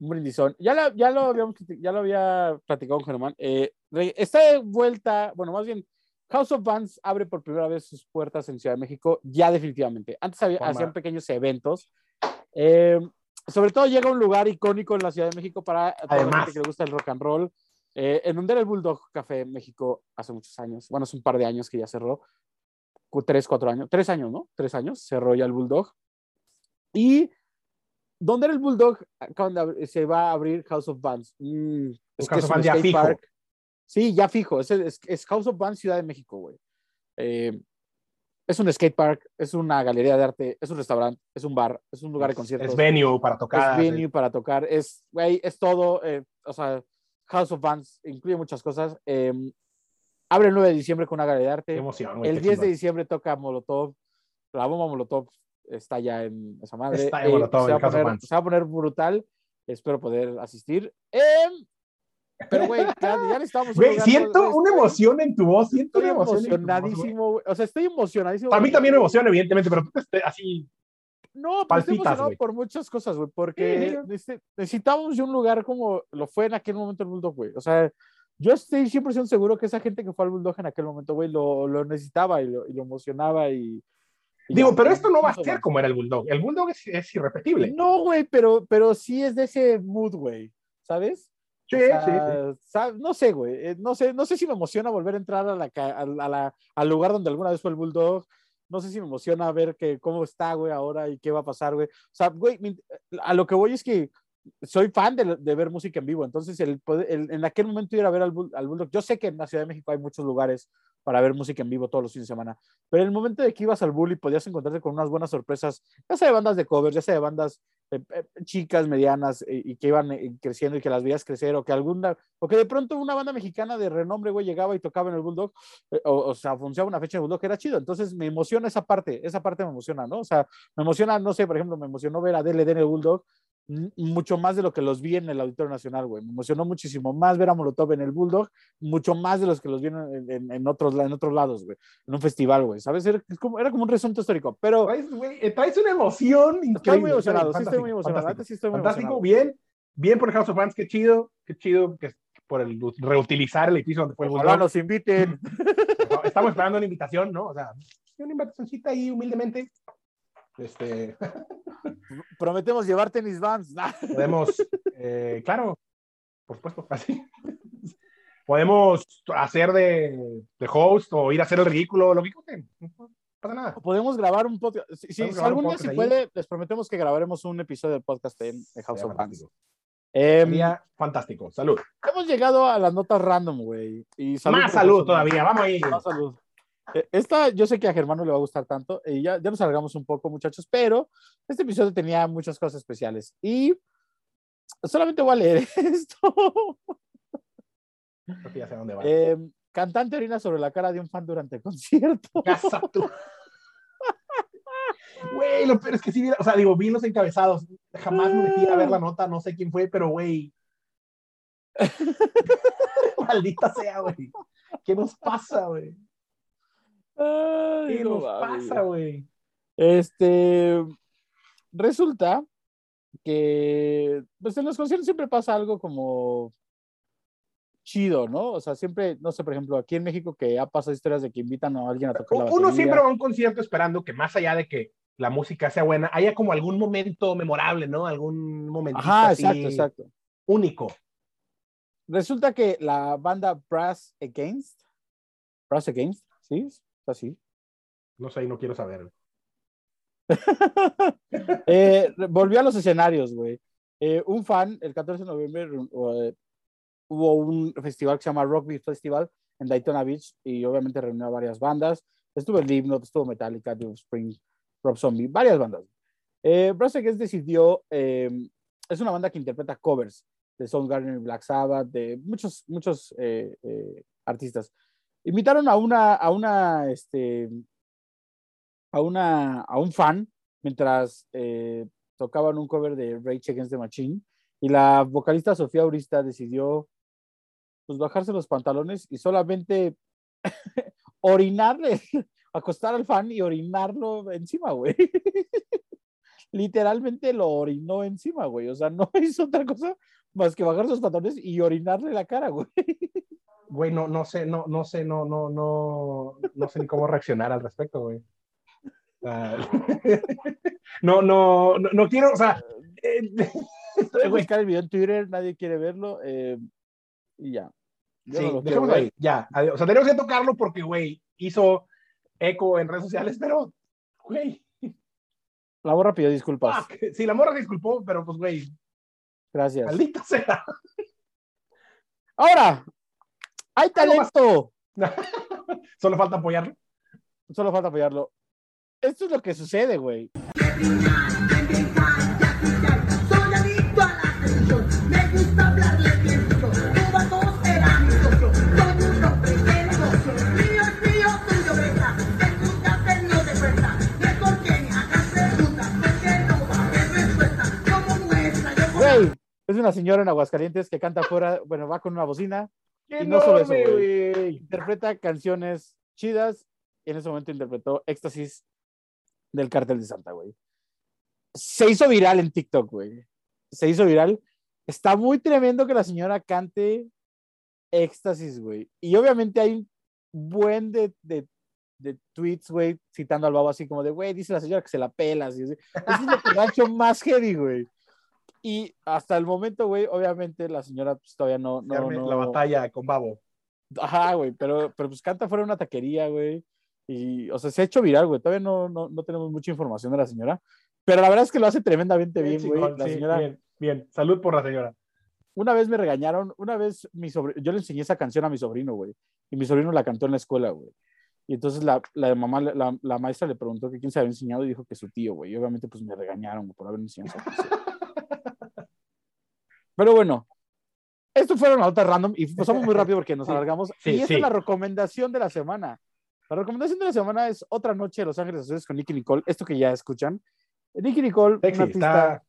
Speaker 1: un brindizón. Ya, la- ya, lo, habíamos, ya lo había platicado con Germán. Eh, está de vuelta, bueno, más bien, House of Bands abre por primera vez sus puertas en Ciudad de México, ya definitivamente. Antes había- hacían pequeños eventos. Eh, sobre todo llega a un lugar icónico en la Ciudad de México para toda la gente que le gusta el rock and roll. Eh, en donde era el Bulldog Café en México hace muchos años. Bueno, es un par de años que ya cerró. Tres, cuatro años. Tres años, ¿no? Tres años cerró ya el Bulldog. Y donde era el Bulldog, de se va a abrir House of Bands. Mm, es que
Speaker 2: House
Speaker 1: es
Speaker 2: of
Speaker 1: un
Speaker 2: Bands ya fijo.
Speaker 1: park. Sí, ya fijo. Es, es, es House of Bands Ciudad de México, güey. Eh, es un skate park, es una galería de arte, es un restaurante, es un bar, es un lugar de conciertos.
Speaker 2: Es venue para tocar.
Speaker 1: Es venue para tocar, es, güey, es todo, eh, o sea, House of Bands incluye muchas cosas. eh, abre el 9 de diciembre con una galería de arte.
Speaker 2: Qué emoción, güey.
Speaker 1: el
Speaker 2: qué
Speaker 1: 10 de diciembre toca Molotov. La bomba Molotov está ya en esa madre.
Speaker 2: Está en Molotov,
Speaker 1: se, va poner, se va a poner brutal. Espero poder asistir. Em, pero, güey, ya, ya necesitamos.
Speaker 2: Güey, siento una emoción en tu voz, siento
Speaker 1: Estoy
Speaker 2: una emoción. voz,
Speaker 1: emocionadísimo, güey. O sea, estoy emocionadísimo.
Speaker 2: A mí también me emociona, evidentemente, pero tú te estés así.
Speaker 1: No, pero estoy emocionado
Speaker 2: güey.
Speaker 1: por muchas cosas, güey, porque
Speaker 2: sí.
Speaker 1: nece- necesitamos de un lugar como lo fue en aquel momento el Bulldog, güey. O sea, yo estoy 100% seguro que esa gente que fue al Bulldog en aquel momento, güey, lo, lo necesitaba y lo, y lo emocionaba y...
Speaker 2: Digo, pero esto no va a ser como era el Bulldog. El Bulldog es, es irrepetible.
Speaker 1: No, güey, pero, pero sí es de ese mood, güey, ¿sabes?
Speaker 2: Sí,
Speaker 1: O sea,
Speaker 2: sí, sí.
Speaker 1: No sé, güey. eh, No sé, no sé si me emociona volver a entrar a la, a la- al lugar donde alguna vez fue el Bulldog. No sé si me emociona ver que, cómo está, güey, ahora y qué va a pasar, güey. O sea, güey, a lo que voy es que soy fan de, de ver música en vivo. Entonces, el, el- en aquel momento ir a ver al, al Bulldog, yo sé que en la Ciudad de México hay muchos lugares para ver música en vivo todos los fines de semana, pero en el momento de que ibas al Bull y podías encontrarte con unas buenas sorpresas, ya sea de bandas de covers, ya sea de bandas eh, eh, chicas, medianas, eh, y que iban creciendo y que las veías crecer, o que alguna, o que de pronto una banda mexicana de renombre, güey, llegaba y tocaba en el Bulldog, o, o sea, funcionaba una fecha en el Bulldog que era chido. Entonces me emociona esa parte, esa parte me emociona, ¿no? O sea, me emociona, no sé, por ejemplo, me emocionó ver a DLD en el Bulldog, mucho más de lo que los vi en el Auditorio Nacional, güey. Me emocionó muchísimo más ver a Molotov en el Bulldog, mucho más de los que los vi en, en- en otros, en otros lados, güey. En un festival, güey. ¿Sabes? Era, como, era como un resunto histórico. Pero
Speaker 2: Traes, eh, traes una emoción increíble.
Speaker 1: estoy muy emocionado, sí estoy muy emocionado.
Speaker 2: fantástico.
Speaker 1: Sí estoy muy
Speaker 2: Fantástico,
Speaker 1: emocionado.
Speaker 2: bien, bien por House of Fans, qué chido, qué chido que por el reutilizar el edificio donde fue el
Speaker 1: Ojalá
Speaker 2: Bulldog.
Speaker 1: nos inviten.
Speaker 2: Estamos esperando una invitación, ¿no? O sea, una invitacióncita ahí humildemente. Este,
Speaker 1: Prometemos llevar tenis vans.
Speaker 2: Podemos, eh, claro, por supuesto, así. Podemos hacer de, de host o ir a hacer el ridículo, lo que gusten. No pasa nada.
Speaker 1: Podemos grabar un podcast. Si, si- si algún día se
Speaker 2: ahí.
Speaker 1: puede, les prometemos que grabaremos un episodio del podcast en, en House
Speaker 2: Sería
Speaker 1: of Bands.
Speaker 2: fantástico.
Speaker 1: Em,
Speaker 2: Sería fantástico. Salud.
Speaker 1: hemos llegado a las notas random, güey.
Speaker 2: Más salud todavía. Vamos ahí.
Speaker 1: Más salud. Eh, Esta, yo sé que a Germán no le va a gustar tanto, y ya, ya nos alargamos un poco, muchachos, pero este episodio tenía muchas cosas especiales. Y solamente voy a leer esto.
Speaker 2: Creo que ya sé a dónde va.
Speaker 1: Eh, cantante orina sobre la cara de un fan durante el concierto.
Speaker 2: Casa tú. Güey, lo peor es que sí, o sea, digo, vi los encabezados. Jamás me metí a ver la nota, no sé quién fue, pero güey. Maldita sea, güey. ¿Qué nos pasa, güey?
Speaker 1: Ay, Ay,
Speaker 2: ¿Qué
Speaker 1: no
Speaker 2: nos pasa, güey?
Speaker 1: Este, resulta que, pues en los conciertos siempre pasa algo como chido, ¿no? O sea, siempre, no sé, por ejemplo, aquí en México que ha pasado historias de que invitan a alguien a tocar la
Speaker 2: Uno siempre va a un concierto esperando que más allá de que la música sea buena, haya como algún momento memorable, ¿no? Algún momentito
Speaker 1: Ajá,
Speaker 2: así
Speaker 1: exacto, exacto.
Speaker 2: único.
Speaker 1: Resulta que la banda Brass Against, Brass Against, ¿sí? ¿Es así?
Speaker 2: No sé, no quiero saber.
Speaker 1: Eh, volvió a los escenarios, güey. Eh, un fan, el 14 de noviembre, eh, hubo un festival que se llama Rock Beat Festival en Daytona Beach y obviamente reunió a varias bandas. Estuvo Slipknot, estuvo Metallica, The Spring, Rob Zombie, varias bandas. Eh, Brass Against decidió, eh, es una banda que interpreta covers de Soundgarden Black Sabbath, de muchos, muchos eh, artistas. Invitaron a una, a una, este, a una, a un fan mientras eh, tocaban un cover de Rage Against the Machine y la vocalista Sofía Urista decidió pues bajarse los pantalones y solamente orinarle, acostar al fan y orinarlo encima, güey. Literalmente lo orinó encima, güey. O sea, no hizo otra cosa más que bajar sus pantalones y orinarle la cara, güey.
Speaker 2: Güey, no, no sé, no, no sé, no, no, no, no sé ni cómo reaccionar al respecto, güey. Ah, no, no, no, no quiero, o sea, eh,
Speaker 1: Voy a buscar el video en Twitter, nadie quiere verlo. eh, y ya. Yo
Speaker 2: sí,
Speaker 1: no ver.
Speaker 2: ahí, ya, adiós. O sea, tenemos que tocarlo porque, güey, hizo eco en redes sociales, pero, güey,
Speaker 1: La borra pidió disculpas.
Speaker 2: fuck. sí, la morra disculpó, pero pues, güey,
Speaker 1: Gracias.
Speaker 2: maldita sea.
Speaker 1: Ahora, hay talento.
Speaker 2: Solo falta apoyarlo.
Speaker 1: Solo falta apoyarlo. Esto es lo que sucede, güey.
Speaker 3: Es
Speaker 1: una señora en Aguascalientes que canta afuera, bueno, va con una bocina,
Speaker 2: ¡Qué
Speaker 1: Y no solo eso, güey. interpreta canciones chidas y en ese momento interpretó Éxtasis del Cartel de Santa, güey. Se hizo viral en TikTok, güey. Se hizo viral. Está muy tremendo que la señora cante Éxtasis, güey. Y obviamente hay un buen de, de, de tweets, güey, citando al babo así como de, güey, dice la señora que se la pela. Así, así. Ese es lo que lo ha hecho más heavy, güey. Y hasta el momento, güey, obviamente la señora pues, todavía no, no, no,
Speaker 2: La batalla con Babo.
Speaker 1: Ajá, güey, pero, pero pues canta fuera de una taquería, güey. Y, o sea, se ha hecho viral, güey. Todavía no, no, no tenemos mucha información de la señora. Pero la verdad es que lo hace tremendamente bien, güey.
Speaker 2: chingón,
Speaker 1: La
Speaker 2: sí,
Speaker 1: señora,
Speaker 2: Bien, bien. Salud por la señora.
Speaker 1: una vez me regañaron, una vez mi sobrino, yo le enseñé esa canción a mi sobrino, güey. Y mi sobrino la cantó en la escuela, güey. Y entonces la, la mamá, la, la maestra le preguntó que quién se había enseñado y dijo que su tío, güey. Y obviamente, pues me regañaron por haber enseñado esa canción. Pero bueno, esto fueron notas random y pasamos muy rápido porque nos alargamos.
Speaker 2: sí,
Speaker 1: y esta
Speaker 2: sí.
Speaker 1: es la recomendación de la semana. La recomendación de la semana es Otra Noche de Los Ángeles Azules con Nicky Nicole. Esto que ya escuchan. Nicky Nicole,
Speaker 2: Sexy,
Speaker 1: una artista,
Speaker 2: está-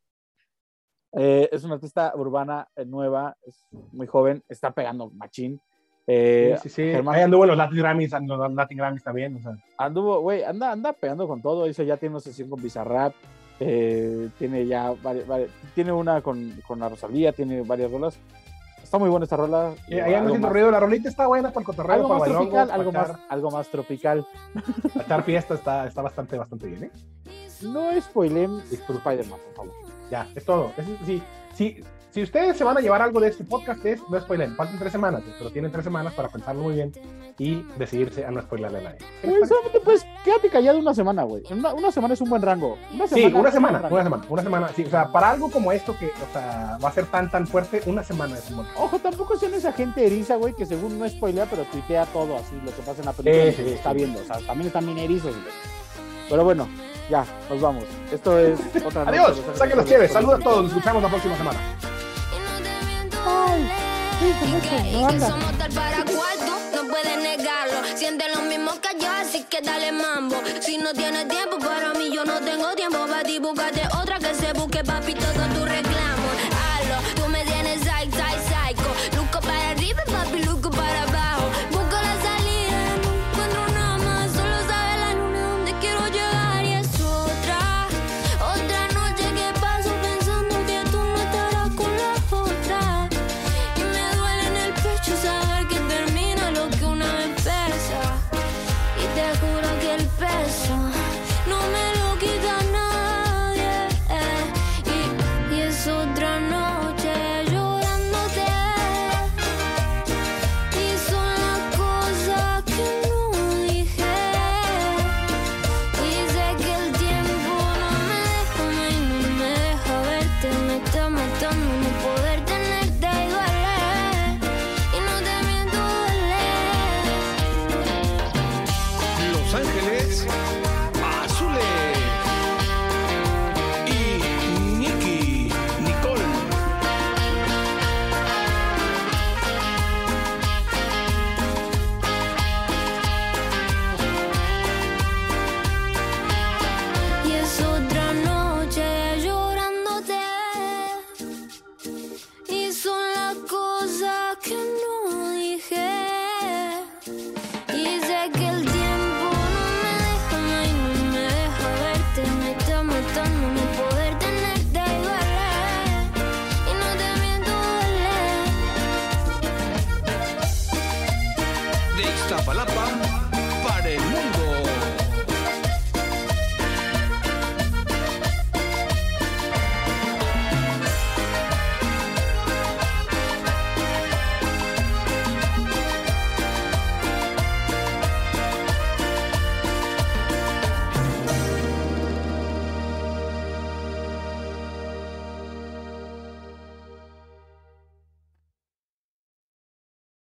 Speaker 1: eh, es una artista urbana eh, nueva, es muy joven, está pegando machín. Eh,
Speaker 2: sí, sí, sí.
Speaker 1: Germán-
Speaker 2: Ahí anduvo los Latin Grammys, los Latin Grammys también. O sea,
Speaker 1: anduvo, güey, anda, anda pegando con todo. Eso ya tiene una sesión con Bizarrap. Eh, tiene ya varias, varias- tiene una con, con la Rosalía, tiene varias rolas. Está muy buena esta rola.
Speaker 2: eh, ahí
Speaker 1: más-
Speaker 2: ruido. La rolita está buena para el cotorreo,
Speaker 1: algo
Speaker 2: para
Speaker 1: más
Speaker 2: bailongo,
Speaker 1: tropical, algo
Speaker 2: echar,
Speaker 1: más, algo más tropical.
Speaker 2: para echar fiesta está, está bastante, bastante bien, ¿eh?
Speaker 1: No spoilen. Spider-Man, por favor.
Speaker 2: Ya, es todo. Es- sí, sí, si ustedes se van a llevar algo de este podcast, es no spoilen. Faltan tres semanas, pero tienen tres semanas para pensarlo muy bien y decidirse a no spoilerle a nadie.
Speaker 1: Solamente pues quédate callado una semana, güey. Una, una semana es un buen rango. Una
Speaker 2: Sí,
Speaker 1: semana
Speaker 2: una
Speaker 1: es un
Speaker 2: semana,
Speaker 1: rango.
Speaker 2: una semana, una semana. Sí, o sea, para algo como esto que, o sea, va a ser tan, tan fuerte, una semana es un buen
Speaker 1: Ojo, tampoco sean esa gente eriza, güey, que según no spoilea, pero tuitea todo así, lo que pasa en la película
Speaker 2: Sí,
Speaker 1: que
Speaker 2: sí,
Speaker 1: se está
Speaker 2: sí.
Speaker 1: viendo. O sea, también están bien erizos, güey. Pero bueno, ya, nos vamos. Esto es otra
Speaker 2: Adiós, saquen los chéveres. Saludos a todos, nos escuchamos la próxima semana.
Speaker 1: No
Speaker 4: que somos tal para cuarto, no puedes negarlo. Siente lo mismo que yo, así que dale mambo. Si no tienes tiempo para mí, yo no tengo tiempo para ti. Búscate otra que se busque, papi, todo tu reclamo.